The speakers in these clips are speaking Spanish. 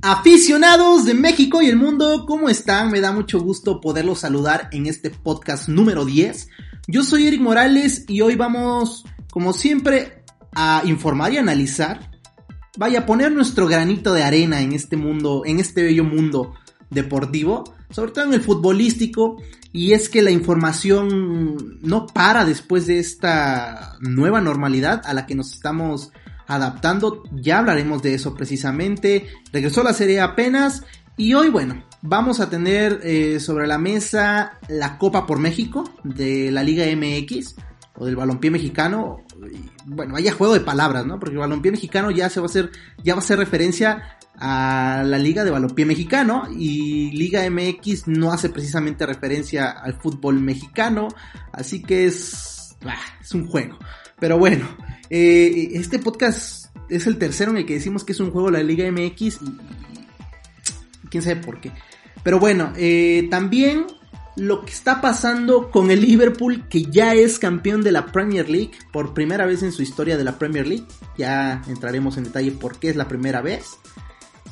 Aficionados de México y el mundo, ¿cómo están? Me da mucho gusto poderlos saludar en este podcast número 10. Yo soy Eric Morales y hoy vamos, como siempre, a informar y analizar. Vaya a poner nuestro granito de arena en este mundo, en este bello mundo deportivo, sobre todo en el futbolístico. Y es que la información no para después de esta nueva normalidad a la que nos estamos adaptando. Ya hablaremos de eso precisamente. Regresó la serie apenas. Y hoy, bueno, vamos a tener eh, sobre la mesa la Copa por México de la Liga MX o del balompié mexicano. Bueno, vaya juego de palabras, ¿no? Porque el balompié mexicano ya se va a hacer, ya va a ser referencia a la Liga de Balompié Mexicano y Liga MX no hace precisamente referencia al fútbol mexicano, así que es, ah, es un juego. Pero bueno, eh, este podcast es el tercero en el que decimos que es un juego de la Liga MX y, quién sabe por qué. Pero bueno, eh, también lo que está pasando con el Liverpool, que ya es campeón de la Premier League por primera vez en su historia de la Premier League. Ya entraremos en detalle por qué es la primera vez.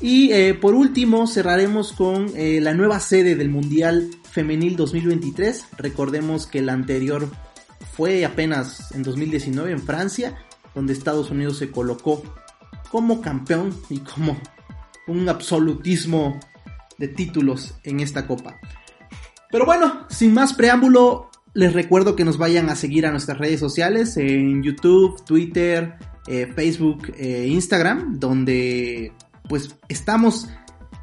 Y eh, por último cerraremos con la nueva sede del Mundial Femenil 2023. Recordemos que la anterior fue apenas en 2019 en Francia, donde Estados Unidos se colocó como campeón y como un absolutismo de títulos en esta copa. Pero bueno, sin más preámbulo, les recuerdo que nos vayan a seguir a nuestras redes sociales en YouTube, Twitter, eh, Facebook, eh, Instagram, donde pues estamos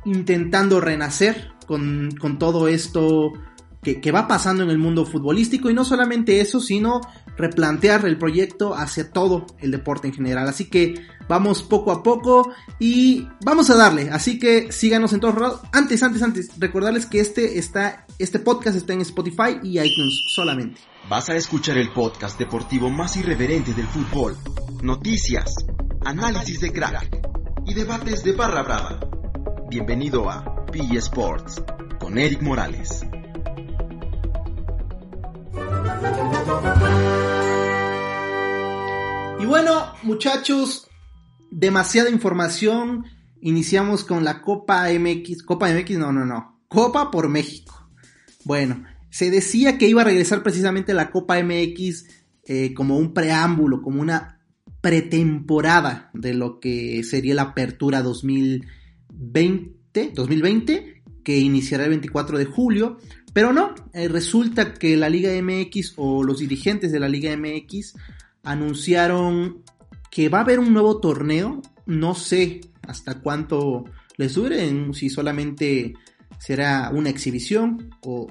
intentando renacer con, con todo esto que, que, va pasando en el mundo futbolístico y no solamente eso, sino replantear el proyecto hacia todo el deporte en general. Así que vamos poco a poco y vamos a darle. Así que síganos en todos lados. Antes, antes, antes, recordarles que este está, este podcast está en Spotify y iTunes solamente. Vas a escuchar el podcast deportivo más irreverente del fútbol. Noticias, análisis de crack y debates de barra brava. Bienvenido a PG Sports con Eric Morales. Y bueno, muchachos, demasiada información. Iniciamos con la Copa MX. Copa MX, no, no, no. Copa por México. Bueno, se decía que iba a regresar precisamente la Copa MX eh, como un preámbulo, como una pretemporada de lo que sería la apertura 2020, 2020 que iniciará el 24 de julio. Pero no, eh, resulta que la Liga MX o los dirigentes de la Liga MX anunciaron que va a haber un nuevo torneo. No sé hasta cuánto les dure, si solamente será una exhibición o,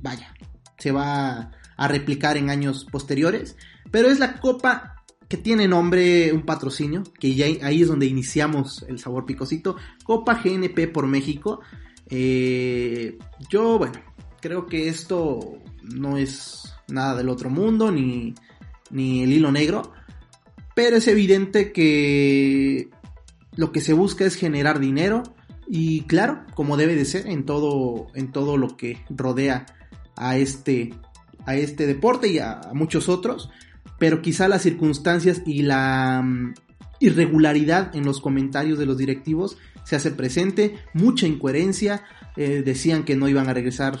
vaya, se va a replicar en años posteriores. Pero es la Copa que tiene nombre, un patrocinio, que ya ahí es donde iniciamos el sabor picosito. Copa GNP por México. Eh, yo, bueno, creo que esto no es nada del otro mundo, ni, ni el hilo negro, pero es evidente que lo que se busca es generar dinero y claro, como debe de ser en todo, en todo lo que rodea a este, a este deporte y a, muchos otros, pero quizá las circunstancias y la um, irregularidad en los comentarios de los directivos se hace presente, mucha incoherencia, eh, decían que no iban a regresar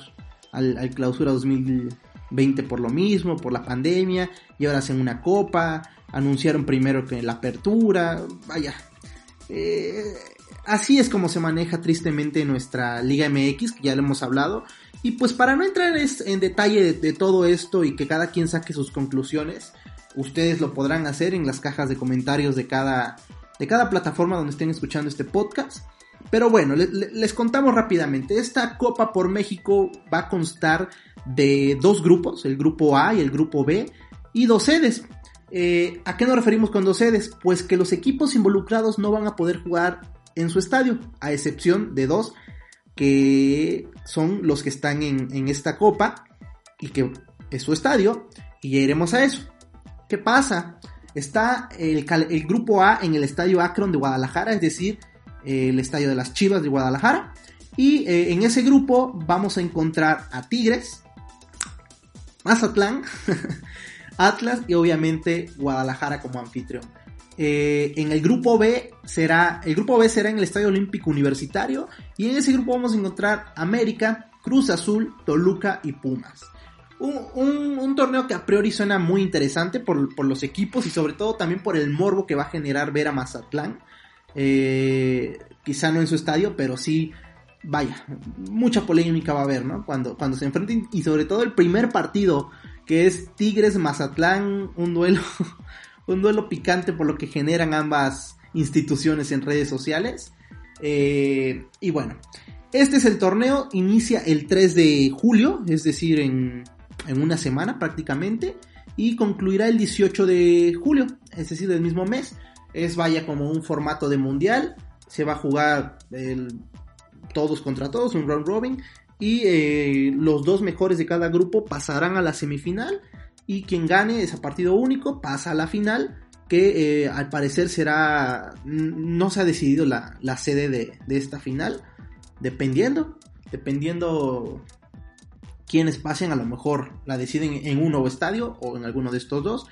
al, al, clausura 2020 por lo mismo, por la pandemia, y ahora hacen una copa, anunciaron primero que la apertura, vaya. Eh, así es como se maneja tristemente nuestra Liga MX, ya lo hemos hablado. Y pues para no entrar en detalle de, de todo esto y que cada quien saque sus conclusiones, ustedes lo podrán hacer en las cajas de comentarios de cada, de cada plataforma donde estén escuchando este podcast. Pero bueno, les, contamos rápidamente. Esta Copa por México va a constar de dos grupos, el grupo A y el grupo B, y dos sedes. Eh, ¿A qué nos referimos con dos sedes? Pues que los equipos involucrados no van a poder jugar en su estadio, a excepción de dos que son los que están en, esta copa y que es su estadio, y ya iremos a eso. ¿Qué pasa? Está el, grupo A en el estadio Akron de Guadalajara, es decir, el estadio de las Chivas de Guadalajara. Y eh, en ese grupo vamos a encontrar a Tigres, Mazatlán, Atlas y obviamente Guadalajara como anfitrión. Eh, en el grupo B será, el grupo B será en el Estadio Olímpico Universitario y en ese grupo vamos a encontrar América, Cruz Azul, Toluca y Pumas. Un, torneo que a priori suena muy interesante por, los equipos y sobre todo también por el morbo que va a generar ver a Mazatlán. Eh, quizá no en su estadio, pero sí, vaya, mucha polémica va a haber, ¿no? Cuando, cuando se enfrenten y sobre todo el primer partido que es Tigres Mazatlán, un duelo un duelo picante por lo que generan ambas instituciones en redes sociales. Eh, y bueno, este es el torneo, inicia el 3 de julio, es decir, en, una semana prácticamente, y concluirá el 18 de julio, es decir, del mismo mes. Es vaya como un formato de mundial, se va a jugar todos contra todos, un round robin, y eh, los dos mejores de cada grupo pasarán a la semifinal y quien gane ese partido único pasa a la final que eh, al parecer será no se ha decidido la, sede de, esta final dependiendo dependiendo quienes pasen a lo mejor la deciden en un nuevo estadio o en alguno de estos dos.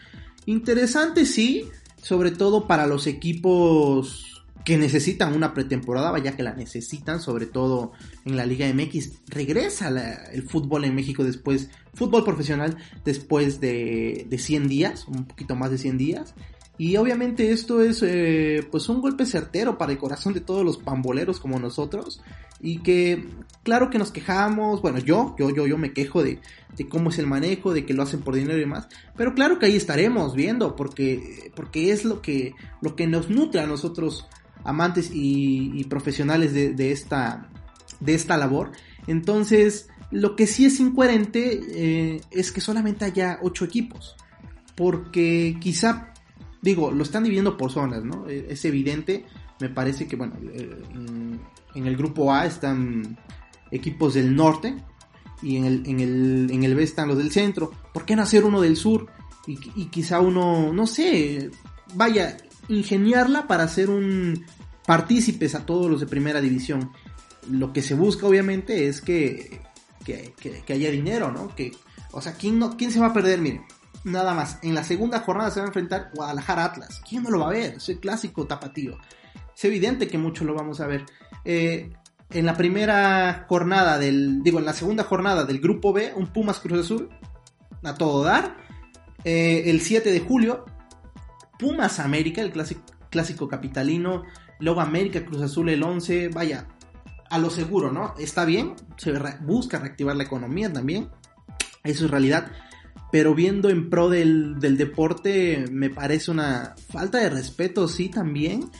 Interesante sí sobre todo para los equipos que necesitan una pretemporada, vaya que la necesitan, sobre todo en la Liga MX. Regresa el fútbol en México después, fútbol profesional después de, de 100 días, un poquito más de 100 días. Y obviamente esto es eh, pues un golpe certero para el corazón de todos los pamboleros como nosotros. Y que claro que nos quejamos, bueno yo, yo, yo, yo me quejo de, de cómo es el manejo, de que lo hacen por dinero y demás. Pero claro que ahí estaremos viendo, porque, porque es lo que, lo que nos nutre a nosotros amantes y, profesionales de, esta, de esta labor. Entonces, lo que sí es incoherente eh, es que solamente haya ocho equipos. Porque quizá, digo, lo están dividiendo por zonas, ¿no? Eh, es evidente, me parece que, bueno, eh, en, el grupo A están equipos del norte y en el, en el, en el B están los del centro. ¿Por qué no hacer uno del sur? Y, y quizá uno, no sé, vaya, ingeniarla para hacer un, partícipes a todos los de primera división. Lo que se busca obviamente es que, que, haya dinero, ¿no? Que, o sea, ¿quién, no, ¿quién se va a perder? Miren, nada más. En la segunda jornada se va a enfrentar Guadalajara Atlas. ¿Quién no lo va a ver? Es el clásico tapatío. Es evidente que muchos lo vamos a ver. Eh, en la primera jornada del, digo, en la segunda jornada del grupo B, un Pumas Cruz Azul, a todo dar. Eh, el 7 de julio, Pumas América, el clásico, clásico capitalino. Luego América Cruz Azul el 11, vaya, a lo seguro, ¿no? Está bien, se busca reactivar la economía también, eso es realidad, pero viendo en pro del, deporte me parece una falta de respeto, sí, también,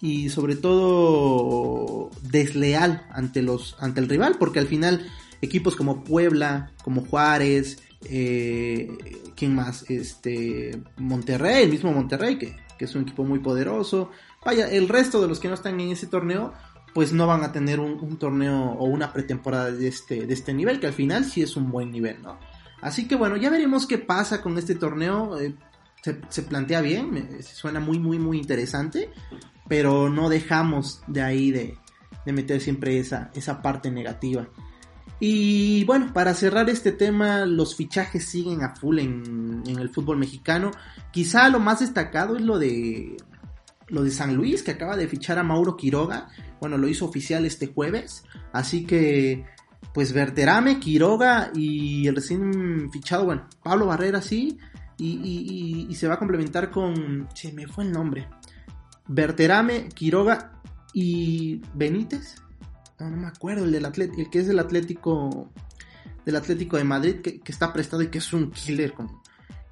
y sobre todo desleal ante, los, ante el rival, porque al final equipos como Puebla, como Juárez, eh, ¿quién más? Este, Monterrey, el mismo Monterrey, que, que es un equipo muy poderoso, vaya, el resto de los que no están en ese torneo, pues no van a tener un, torneo o una pretemporada de este, de este nivel, que al final sí es un buen nivel, ¿no? Así que bueno, ya veremos qué pasa con este torneo. Eh, se, plantea bien, suena muy, muy, muy interesante, pero no dejamos de ahí de, meter siempre esa, esa parte negativa. Y bueno, para cerrar este tema, los fichajes siguen a full en, en, el fútbol mexicano. Quizá lo más destacado es lo de lo de San Luis, que acaba de fichar a Mauro Quiroga. Bueno, lo hizo oficial este jueves. Así que, pues Verterame, Quiroga y el recién fichado, bueno, Pablo Barrera sí. Y, se va a complementar con. Se me fue el nombre. Verterame, Quiroga y Benítez. No, no me acuerdo, el, del el que es del Atlético. Del Atlético de Madrid, que, que está prestado y que es un killer con,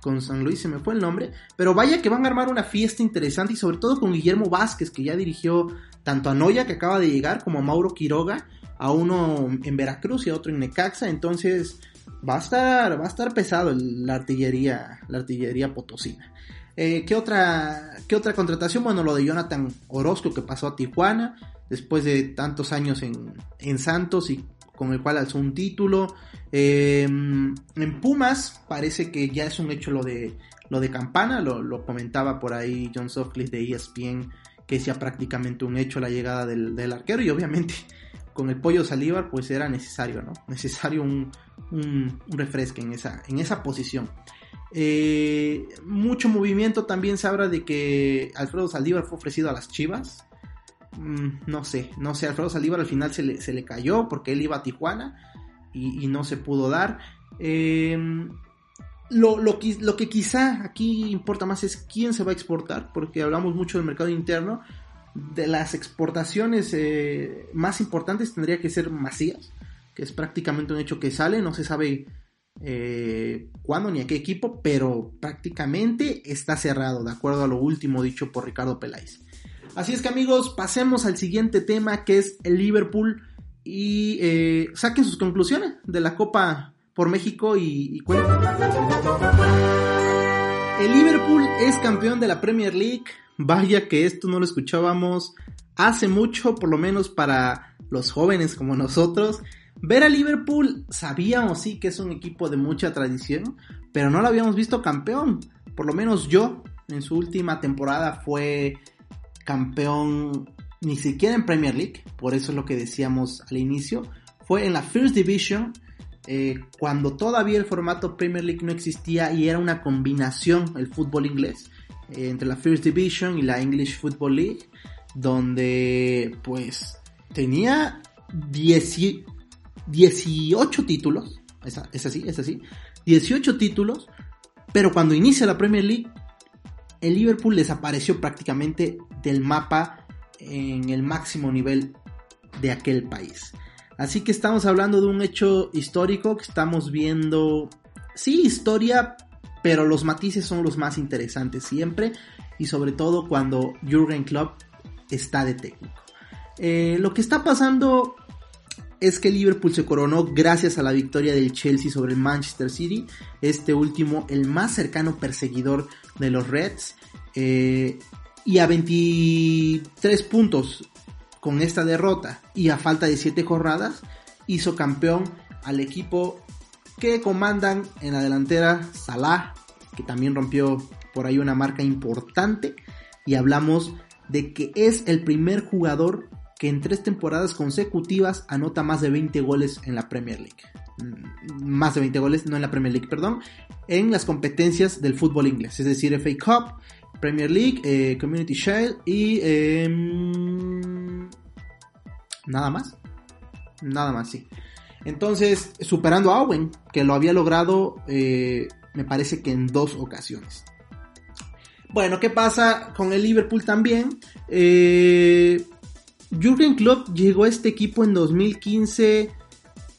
con San Luis, se me fue el nombre, pero vaya que van a armar una fiesta interesante y sobre todo con Guillermo Vázquez, que ya dirigió tanto a Noya, que acaba de llegar, como a Mauro Quiroga, a uno en Veracruz y a otro en Necaxa, entonces va a estar, va a estar pesado la artillería, la artillería potosina. Eh, ¿qué, otra, ¿Qué otra contratación? Bueno, lo de Jonathan Orozco que pasó a Tijuana después de tantos años en, en Santos y con el cual alzó un título. Eh, en Pumas parece que ya es un hecho lo de, lo de Campana, lo, comentaba por ahí John Sutcliffe de ESPN, que es ya prácticamente un hecho la llegada del, arquero y obviamente con el pollo Salívar pues era necesario, ¿no? Necesario un, un, refresque en esa, en esa posición. Eh, mucho movimiento también se habla de que Alfredo Saldívar fue ofrecido a las Chivas. Mm, no sé, no sé, Alfredo Saldívar al final se le, cayó porque él iba a Tijuana y, no se pudo dar. Em, lo, lo, que quizá aquí importa más es quién se va a exportar, porque hablamos mucho del mercado interno. De las exportaciones eh, más importantes tendría que ser Macías, que es prácticamente un hecho que sale, no se sabe eh, cuándo ni a qué equipo, pero prácticamente está cerrado, de acuerdo a lo último dicho por Ricardo Peláez. Así es que amigos, pasemos al siguiente tema que es el Liverpool y eh, saquen sus conclusiones de la Copa por México y, y El Liverpool es campeón de la Premier League. Vaya que esto no lo escuchábamos hace mucho, por lo menos para los jóvenes como nosotros. Ver a Liverpool sabíamos sí que es un equipo de mucha tradición, pero no lo habíamos visto campeón. Por lo menos yo en su última temporada fue campeón ni siquiera en Premier League, por eso es lo que decíamos al inicio, fue en la First Division, eh, cuando todavía el formato Premier League no existía y era una combinación el fútbol inglés eh, entre la First Division y la English Football League, donde pues tenía 18 títulos, es, así, es así, 18 títulos, pero cuando inicia la Premier League el Liverpool desapareció prácticamente del mapa en el máximo nivel de aquel país. Así que estamos hablando de un hecho histórico que estamos viendo, sí, historia, pero los matices son los más interesantes siempre y sobre todo cuando Jürgen Klopp está de técnico. Eh, lo que está pasando es que Liverpool se coronó gracias a la victoria del Chelsea sobre el Manchester City, este último el más cercano perseguidor de los Reds, eh, y a 23 puntos con esta derrota y a falta de 7 jornadas, hizo campeón al equipo que comandan en la delantera Salah, que también rompió por ahí una marca importante, y hablamos de que es el primer jugador en tres temporadas consecutivas anota más de 20 goles en la Premier League. Mm, más de 20 goles, no en la Premier League, perdón, en las competencias del fútbol inglés, es decir, FA Cup, Premier League, eh, Community Shield y... Em, nada más. Nada más, sí. Entonces, superando a Owen, que lo había logrado, eh, me parece que en dos ocasiones. Bueno, ¿qué pasa con el Liverpool también? Eh, Jürgen Klopp llegó a este equipo en 2015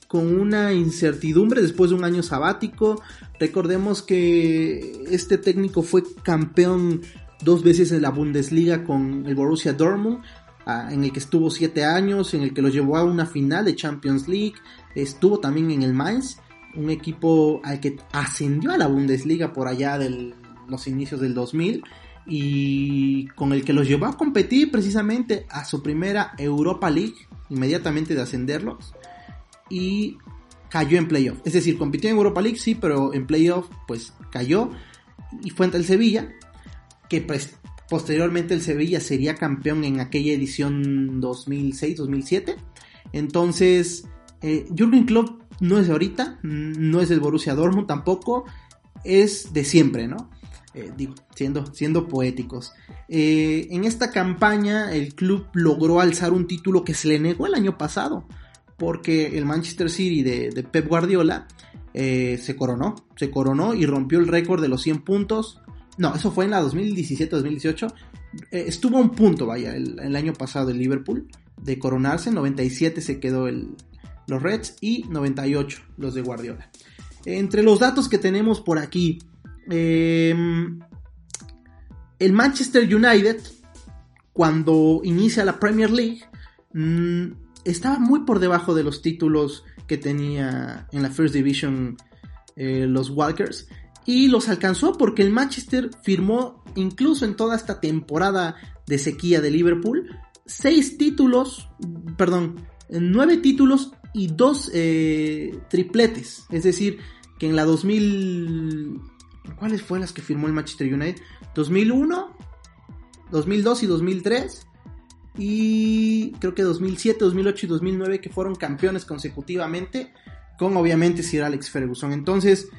con una incertidumbre después de un año sabático. Recordemos que este técnico fue campeón dos veces en la Bundesliga con el Borussia Dortmund, ah, en el que estuvo siete años, en el que lo llevó a una final de Champions League. Estuvo también en el Mainz, un equipo al que ascendió a la Bundesliga por allá de los inicios del 2000 y con el que los llevó a competir precisamente a su primera Europa League, inmediatamente de ascenderlos, y cayó en playoff. Es decir, compitió en Europa League, sí, pero en playoff pues cayó y fue ante el Sevilla, que pues, posteriormente el Sevilla sería campeón en aquella edición 2006-2007. Entonces, eh, Jürgen Klopp no es de ahorita, no es del Borussia Dortmund tampoco, es de siempre, ¿no? Eh, digo, siendo, siendo poéticos. Eh, en esta campaña el club logró alzar un título que se le negó el año pasado, porque el Manchester City de, Pep Guardiola eh, se coronó, se coronó y rompió el récord de los 100 puntos. No, eso fue en la 2017-2018. estuvo a un punto, vaya, el, año pasado el Liverpool de coronarse, 97 se quedó el, los Reds y 98 los de Guardiola. Entre los datos que tenemos por aquí, Em, el Manchester United, cuando inicia la Premier League, mm, estaba muy por debajo de los títulos que tenía en la First Division eh, los Walkers. y los alcanzó porque el Manchester firmó incluso en toda esta temporada de sequía de Liverpool seis títulos, perdón, nueve títulos y dos eh, tripletes. Es decir, que en la 2000... ¿Cuáles fueron las que firmó el Manchester United? 2001, 2002 y 2003. Y creo que 2007, 2008 y 2009 que fueron campeones consecutivamente con obviamente Sir Alex Ferguson. Entonces,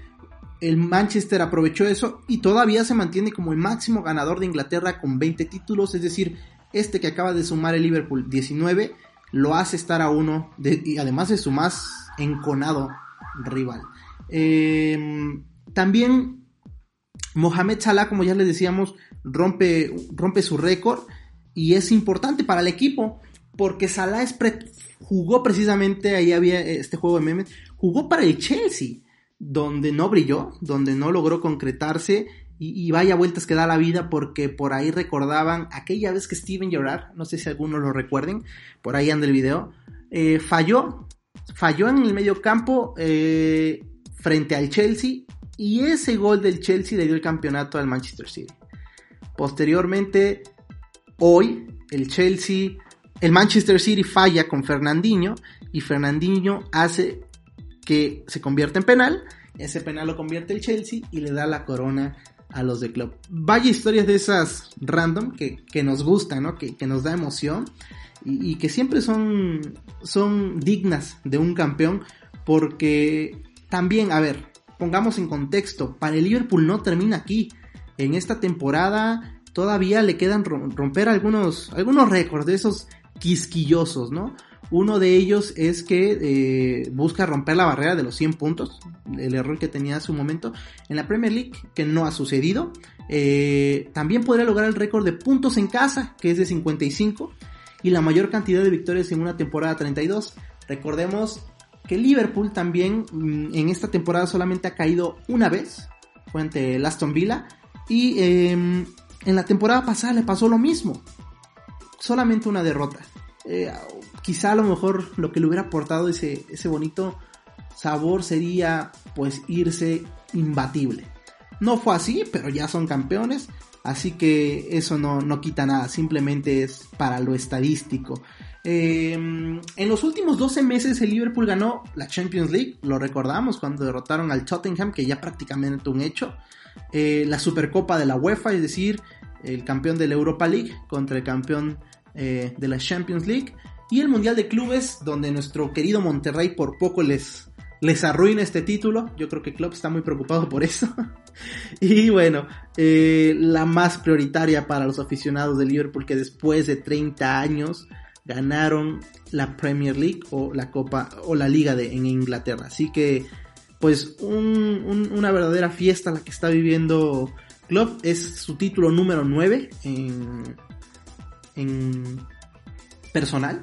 el Manchester aprovechó eso y todavía se mantiene como el máximo ganador de Inglaterra con 20 títulos, es decir, este que acaba de sumar el Liverpool 19 lo hace estar a uno y además de su más enconado rival. Em, también Mohamed Salah, como ya les decíamos, rompe, rompe su récord y es importante para el equipo porque Salah jugó precisamente, ahí había este juego de memes, jugó para el Chelsea, donde no brilló, donde no logró concretarse y, vaya vueltas que da la vida porque por ahí recordaban aquella vez que Steven Gerrard, no sé si algunos lo recuerden, por ahí anda el video, eh, falló, falló en el medio campo eh, frente al Chelsea y ese gol del Chelsea le dio el campeonato al Manchester City. Posteriormente, hoy, el Chelsea, el Manchester City falla con Fernandinho y Fernandinho hace que se convierte en penal. Ese penal lo convierte el Chelsea y le da la corona a los de club. Vaya historias de esas random que, nos gustan, ¿no? Que, nos da emoción y, que siempre son, son dignas de un campeón porque también, a ver, pongamos en contexto, para el Liverpool no termina aquí. En esta temporada todavía le quedan romper algunos, algunos récords de esos quisquillosos, ¿no? Uno de ellos es que eh, busca romper la barrera de los 100 puntos, el error que tenía hace un momento en la Premier League, que no ha sucedido. Eh, también podría lograr el récord de puntos en casa, que es de 55, y la mayor cantidad de victorias en una temporada 32. Recordemos que Liverpool también mm, en esta temporada solamente ha caído una vez, fue ante el Aston Villa, y em, en la temporada pasada le pasó lo mismo, solamente una derrota. Eh, quizá a lo mejor lo que le hubiera aportado ese, ese bonito sabor sería pues irse imbatible. No fue así, pero ya son campeones, así que eso no, no quita nada, simplemente es para lo estadístico. Em, en los últimos 12 meses el Liverpool ganó la Champions League, lo recordamos cuando derrotaron al Tottenham, que ya prácticamente un hecho. Eh, la Supercopa de la UEFA, es decir, el campeón de la Europa League contra el campeón eh, de la Champions League y el Mundial de Clubes, donde nuestro querido Monterrey por poco les, les arruina este título. Yo creo que Klopp está muy preocupado por eso. y bueno, eh, la más prioritaria para los aficionados de Liverpool, que después de 30 años ganaron la Premier League o la Copa o la Liga de, en Inglaterra. Así que, pues, una verdadera fiesta la que está viviendo Klopp. Es su título número 9 en en personal.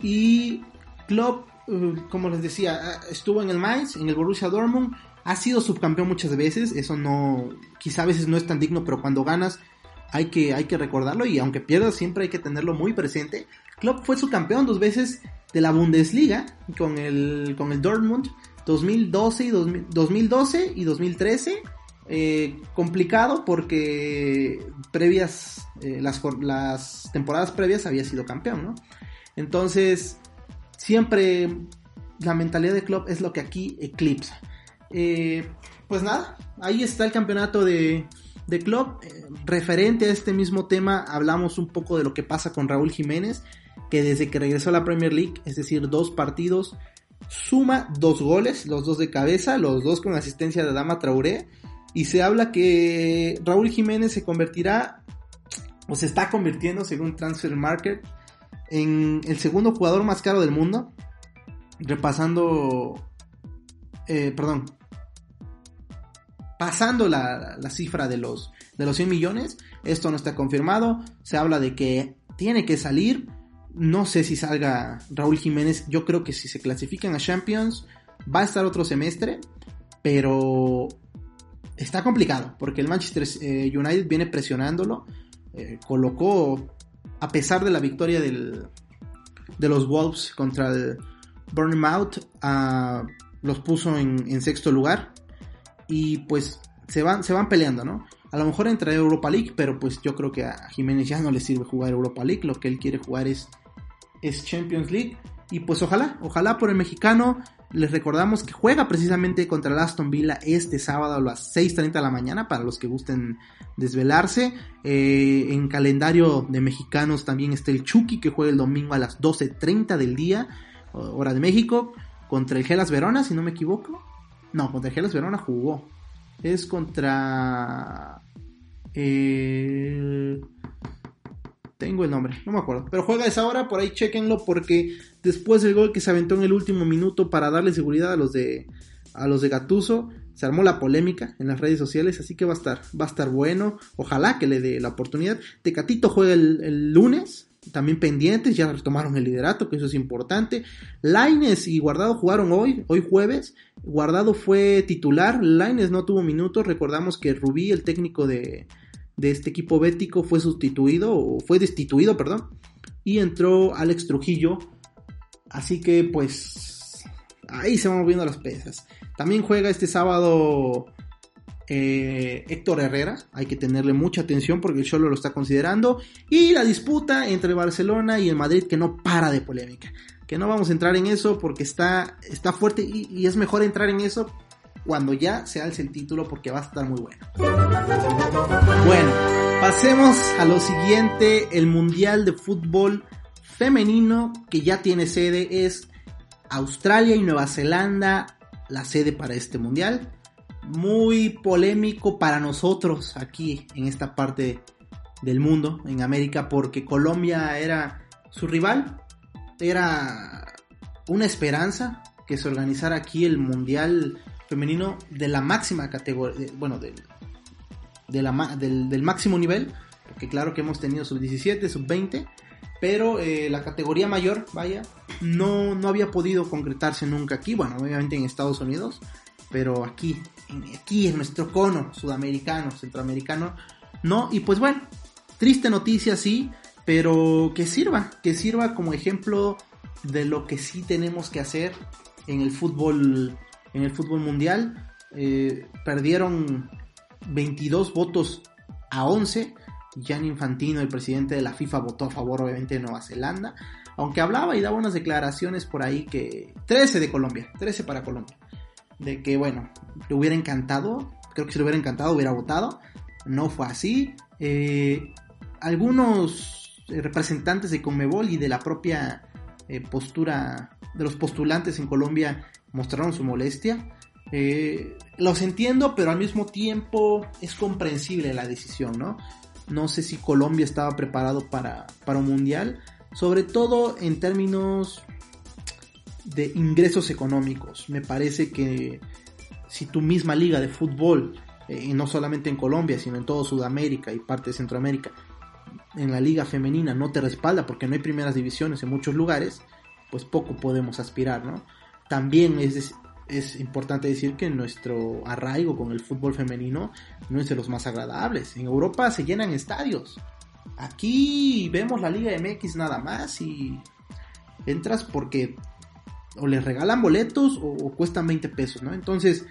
Y Klopp, eh, como les decía, ah, estuvo en el Mainz, en el Borussia Dortmund, ha sido subcampeón muchas veces, eso no, quizá a veces no es tan digno, pero cuando ganas hay que, hay que recordarlo y aunque pierdas siempre hay que tenerlo muy presente. Klopp fue subcampeón dos veces de la Bundesliga con el, con el Dortmund 2012 y 2012 y 2013 eh, complicado porque previas, eh, las, las, temporadas previas había sido campeón, ¿no? Entonces, siempre la mentalidad de club es lo que aquí eclipsa. Eh, pues nada, ahí está el campeonato de, de club. referente a este mismo tema, hablamos un poco de lo que pasa con Raúl Jiménez, que desde que regresó a la Premier League, es decir, dos partidos, suma dos goles, los dos de cabeza, los dos con asistencia de Dama Traoré y se habla que Raúl Jiménez se convertirá o se está convirtiendo según Transfer Market en el segundo jugador más caro del mundo, repasando, eh, perdón, pasando la, cifra de los, de los 100 millones. Esto no está confirmado. Se habla de que tiene que salir. No sé si salga Raúl Jiménez. Yo creo que si se clasifican a Champions va a estar otro semestre. Pero está complicado porque el Manchester eh, United viene presionándolo. Eh, colocó, a pesar de la victoria del, de los Wolves contra el Bournemouth, los puso en, sexto lugar. Y pues se van, se van peleando, ¿no? A lo mejor entra Europa League, pero pues yo creo que a Jiménez ya no le sirve jugar Europa League, lo que él quiere jugar es, es Champions League. Y pues ojalá, ojalá por el mexicano. Les recordamos que juega precisamente contra el Aston Villa este sábado a las 6.30 de la mañana para los que gusten desvelarse. Eh, en calendario de mexicanos también está el Chucky que juega el domingo a las 12.30 del día, hora de México, contra el Gelas Verona, si no me equivoco. No, contra el Gelas Verona jugó. Es contra... Eh, tengo el nombre, no me acuerdo. Pero juega esa hora, por ahí chequenlo porque después del gol que se aventó en el último minuto para darle seguridad a los de a los de Gatuso, se armó la polémica en las redes sociales, así que va a estar va a estar bueno. Ojalá que le dé la oportunidad. Tecatito juega el, lunes, también pendientes, ya retomaron el liderato, que eso es importante. Laines y Guardado jugaron hoy, hoy jueves. Guardado fue titular, Laines no tuvo minutos. Recordamos que Rubí, el técnico de, de este equipo bético fue sustituido, o fue destituido, perdón, y entró Alex Trujillo. Así que pues ahí se van moviendo las pesas. También juega este sábado eh, Héctor Herrera, hay que tenerle mucha atención porque el Cholo lo está considerando. Y la disputa entre Barcelona y el Madrid que no para de polémica. Que no vamos a entrar en eso porque está, está fuerte y, y es mejor entrar en eso cuando ya se alce el título porque va a estar muy bueno. Bueno, pasemos a lo siguiente, el Mundial de Fútbol Femenino que ya tiene sede es Australia y Nueva Zelanda la sede para este Mundial. Muy polémico para nosotros aquí en esta parte del mundo, en América, porque Colombia era su rival, era una esperanza que se organizara aquí el Mundial femenino de la máxima categoría, bueno, del, del, máximo nivel, porque claro que hemos tenido sub 17, sub 20, pero eh, la categoría mayor, vaya, no, no había podido concretarse nunca aquí, bueno, obviamente en Estados Unidos, pero aquí, aquí en nuestro cono sudamericano, centroamericano, no, y pues bueno, triste noticia sí, pero que sirva, que sirva como ejemplo de lo que sí tenemos que hacer en el fútbol en el fútbol mundial. Eh, perdieron 22 votos a 11. Jan Infantino, el presidente de la FIFA, votó a favor obviamente de Nueva Zelanda. Aunque hablaba y daba unas declaraciones por ahí que... 13 de Colombia, 13 para Colombia. De que bueno, le hubiera encantado, creo que si le hubiera encantado hubiera votado. No fue así. Eh, algunos representantes de Conmebol y de la propia eh, postura de los postulantes en Colombia mostraron su molestia. Eh, los entiendo, pero al mismo tiempo es comprensible la decisión, ¿no? No sé si Colombia estaba preparado para, para un mundial, sobre todo en términos de ingresos económicos. Me parece que si tu misma liga de fútbol, eh, y no solamente en Colombia, sino en toda Sudamérica y parte de Centroamérica, en la liga femenina no te respalda porque no hay primeras divisiones en muchos lugares, pues poco podemos aspirar, ¿no? También es, es importante decir que nuestro arraigo con el fútbol femenino no es de los más agradables. En Europa se llenan estadios. Aquí vemos la Liga MX nada más y entras porque o les regalan boletos o, cuestan 20 pesos, ¿no? Entonces,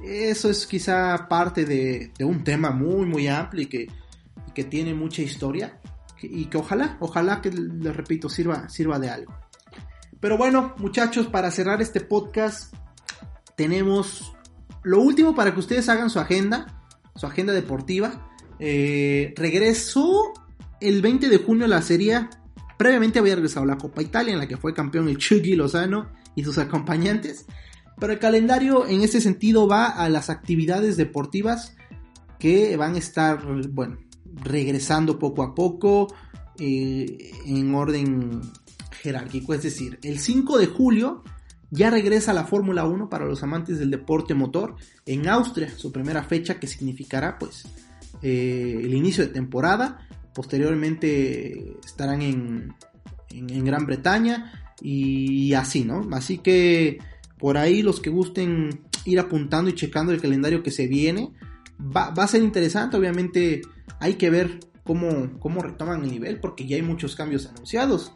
eso es quizá parte de, un tema muy, muy amplio y que, que tiene mucha historia y que ojalá, ojalá que, les repito, sirva, sirva de algo. Pero bueno, muchachos, para cerrar este podcast, tenemos lo último para que ustedes hagan su agenda, su agenda deportiva. Eh, regresó el 20 de junio la serie. Previamente había regresado la Copa Italia, en la que fue campeón el Chucky Lozano y sus acompañantes. Pero el calendario en ese sentido va a las actividades deportivas que van a estar, bueno, regresando poco a poco eh, en orden jerárquico, es decir, el 5 de julio ya regresa la Fórmula 1 para los amantes del deporte motor en Austria, su primera fecha que significará pues eh, el inicio de temporada, posteriormente estarán en, en, Gran Bretaña y así, ¿no? Así que por ahí los que gusten ir apuntando y checando el calendario que se viene, va, va a ser interesante, obviamente hay que ver cómo, cómo retoman el nivel porque ya hay muchos cambios anunciados.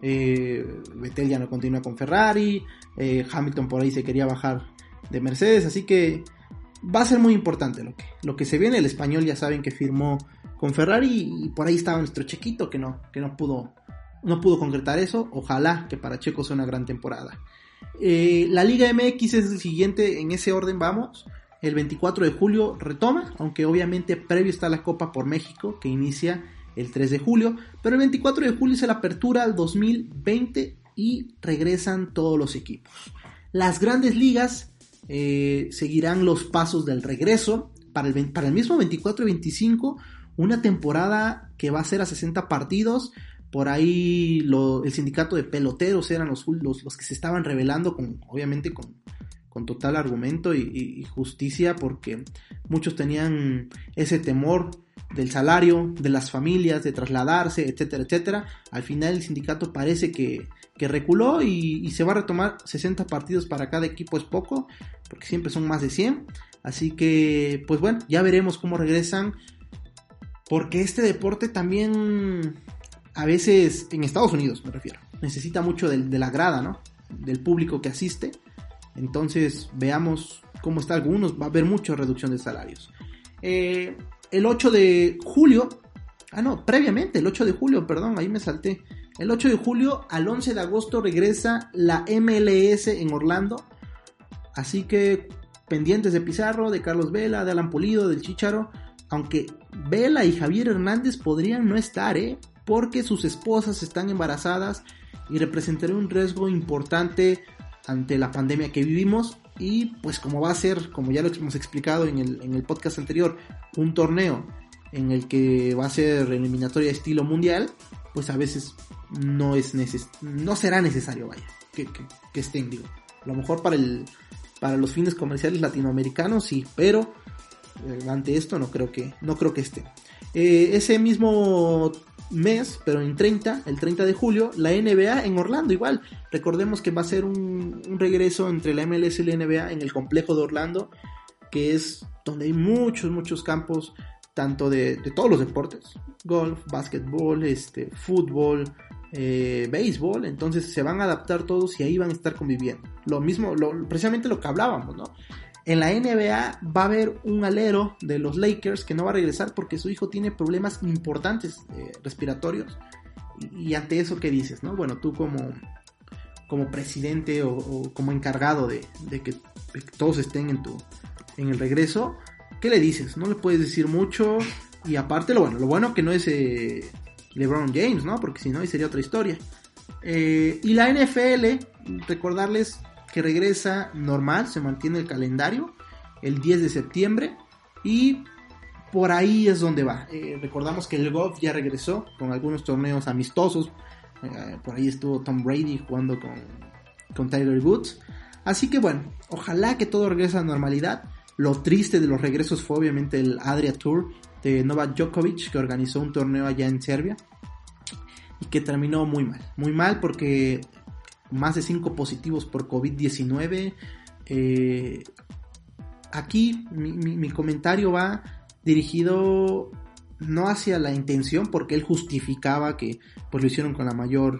Eh, Vettel ya no continúa con Ferrari, eh, Hamilton por ahí se quería bajar de Mercedes, así que va a ser muy importante lo que, se viene. El español ya saben que firmó con Ferrari y por ahí estaba nuestro chequito que no, que no pudo, no pudo concretar eso. Ojalá que para Checo sea una gran temporada. Eh, la Liga MX es el siguiente, en ese orden vamos. El 24 de julio retoma, aunque obviamente previo está la Copa por México que inicia el 3 de julio, pero el 24 de julio es la apertura al 2020 y regresan todos los equipos. Las grandes ligas eh, seguirán los pasos del regreso para el, para el mismo 24 y 25, una temporada que va a ser a 60 partidos. Por ahí el sindicato de peloteros eran los, los, que se estaban revelando, con, obviamente con, con total argumento y, justicia, porque muchos tenían ese temor del salario, de las familias, de trasladarse, etcétera, etcétera. Al final el sindicato parece que, reculó y, y, se va a retomar 60 partidos para cada equipo es poco, porque siempre son más de 100. Así que, pues bueno, ya veremos cómo regresan, porque este deporte también, a veces, en Estados Unidos me refiero, necesita mucho de, de la grada, ¿no? Del público que asiste. Entonces, veamos cómo está algunos, va a haber mucha reducción de salarios. Eh, el 8 de julio, ah no, previamente, el 8 de julio, perdón, ahí me salté. El 8 de julio al 11 de agosto regresa la MLS en Orlando. Así que pendientes de Pizarro, de Carlos Vela, de Alan Pulido, del Chicharo. Aunque Vela y Javier Hernández podrían no estar, ¿eh? Porque sus esposas están embarazadas y representará un riesgo importante ante la pandemia que vivimos y pues como va a ser, como ya lo hemos explicado en el, en el podcast anterior, un torneo en el que va a ser eliminatoria estilo mundial, pues a veces no es neces no será necesario, vaya, que, que, estén, digo. A lo mejor para el para los fines comerciales latinoamericanos sí, pero eh, ante esto no creo que no creo que esté. Eh, ese mismo mes, pero en 30, el 30 de julio, la NBA en Orlando igual. Recordemos que va a ser un, regreso entre la MLS y la NBA en el complejo de Orlando, que es donde hay muchos, muchos campos, tanto de, todos los deportes, golf, básquetbol, este, fútbol, eh, béisbol, entonces se van a adaptar todos y ahí van a estar conviviendo. Lo mismo, lo, precisamente lo que hablábamos, ¿no? En la NBA va a haber un alero de los Lakers que no va a regresar porque su hijo tiene problemas importantes eh, respiratorios. Y, ante eso, ¿qué dices? No? Bueno, tú como, como presidente o, como encargado de, que, todos estén en, tu, en el regreso, ¿qué le dices? No le puedes decir mucho. Y aparte, lo bueno, lo bueno que no es eh, LeBron James, ¿no? Porque si no, sería otra historia. Eh, y la NFL, recordarles que regresa normal, se mantiene el calendario el 10 de septiembre y por ahí es donde va. Eh, recordamos que el golf ya regresó con algunos torneos amistosos. Eh, por ahí estuvo Tom Brady jugando con, con Tyler Woods. Así que bueno, ojalá que todo regrese a normalidad. Lo triste de los regresos fue obviamente el Adria Tour de Novak Djokovic que organizó un torneo allá en Serbia y que terminó muy mal. Muy mal porque más de 5 positivos por COVID-19. Eh, aquí mi, comentario va dirigido no hacia la intención, porque él justificaba que pues, lo hicieron con la mayor,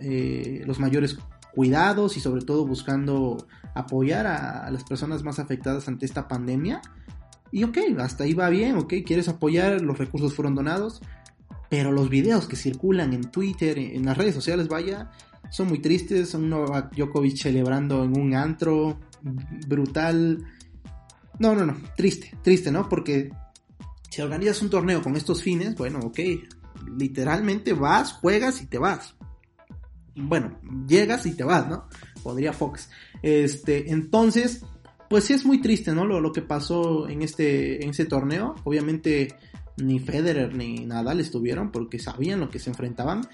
eh, los mayores cuidados y sobre todo buscando apoyar a, las personas más afectadas ante esta pandemia. Y ok, hasta ahí va bien, ok, quieres apoyar, los recursos fueron donados, pero los videos que circulan en Twitter, en las redes sociales, vaya, son muy tristes. Un Novak Djokovic celebrando en un antro brutal. No, no, no, triste, triste, ¿no? Porque si organizas un torneo con estos fines, bueno, ok, literalmente vas, juegas y te vas. Bueno, llegas y te vas, ¿no? Podría Fox. Este, entonces, pues sí es muy triste, ¿no? Lo, lo que pasó en este, en ese torneo. Obviamente ni Federer ni Nadal estuvieron porque sabían lo que se enfrentaban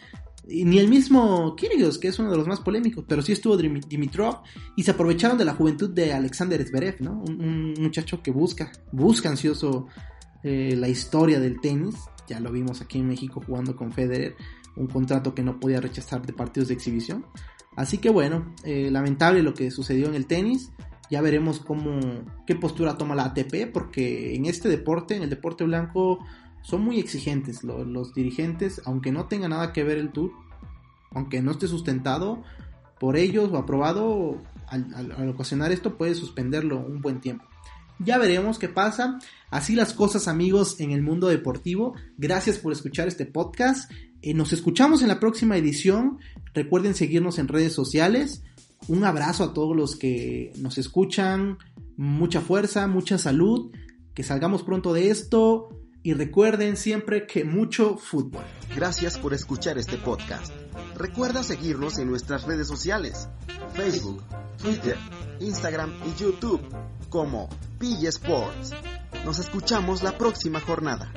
ni el mismo Kyrgios, que es uno de los más polémicos, pero sí estuvo Dimitrov y se aprovecharon de la juventud de Alexander Zverev, ¿no? Un, muchacho que busca, busca ansioso eh, la historia del tenis. Ya lo vimos aquí en México jugando con Federer, un contrato que no podía rechazar de partidos de exhibición. Así que bueno, eh, lamentable lo que sucedió en el tenis. Ya veremos cómo, qué postura toma la ATP, porque en este deporte, en el deporte blanco, son muy exigentes los dirigentes, aunque no tenga nada que ver el tour, aunque no esté sustentado por ellos o aprobado, al, ocasionar esto puede suspenderlo un buen tiempo. Ya veremos qué pasa. Así las cosas amigos en el mundo deportivo. Gracias por escuchar este podcast. Eh, nos escuchamos en la próxima edición. Recuerden seguirnos en redes sociales. Un abrazo a todos los que nos escuchan. Mucha fuerza, mucha salud. Que salgamos pronto de esto. Y recuerden siempre que mucho fútbol. Gracias por escuchar este podcast. Recuerda seguirnos en nuestras redes sociales, Facebook, Twitter, Instagram y YouTube como PG Sports. Nos escuchamos la próxima jornada.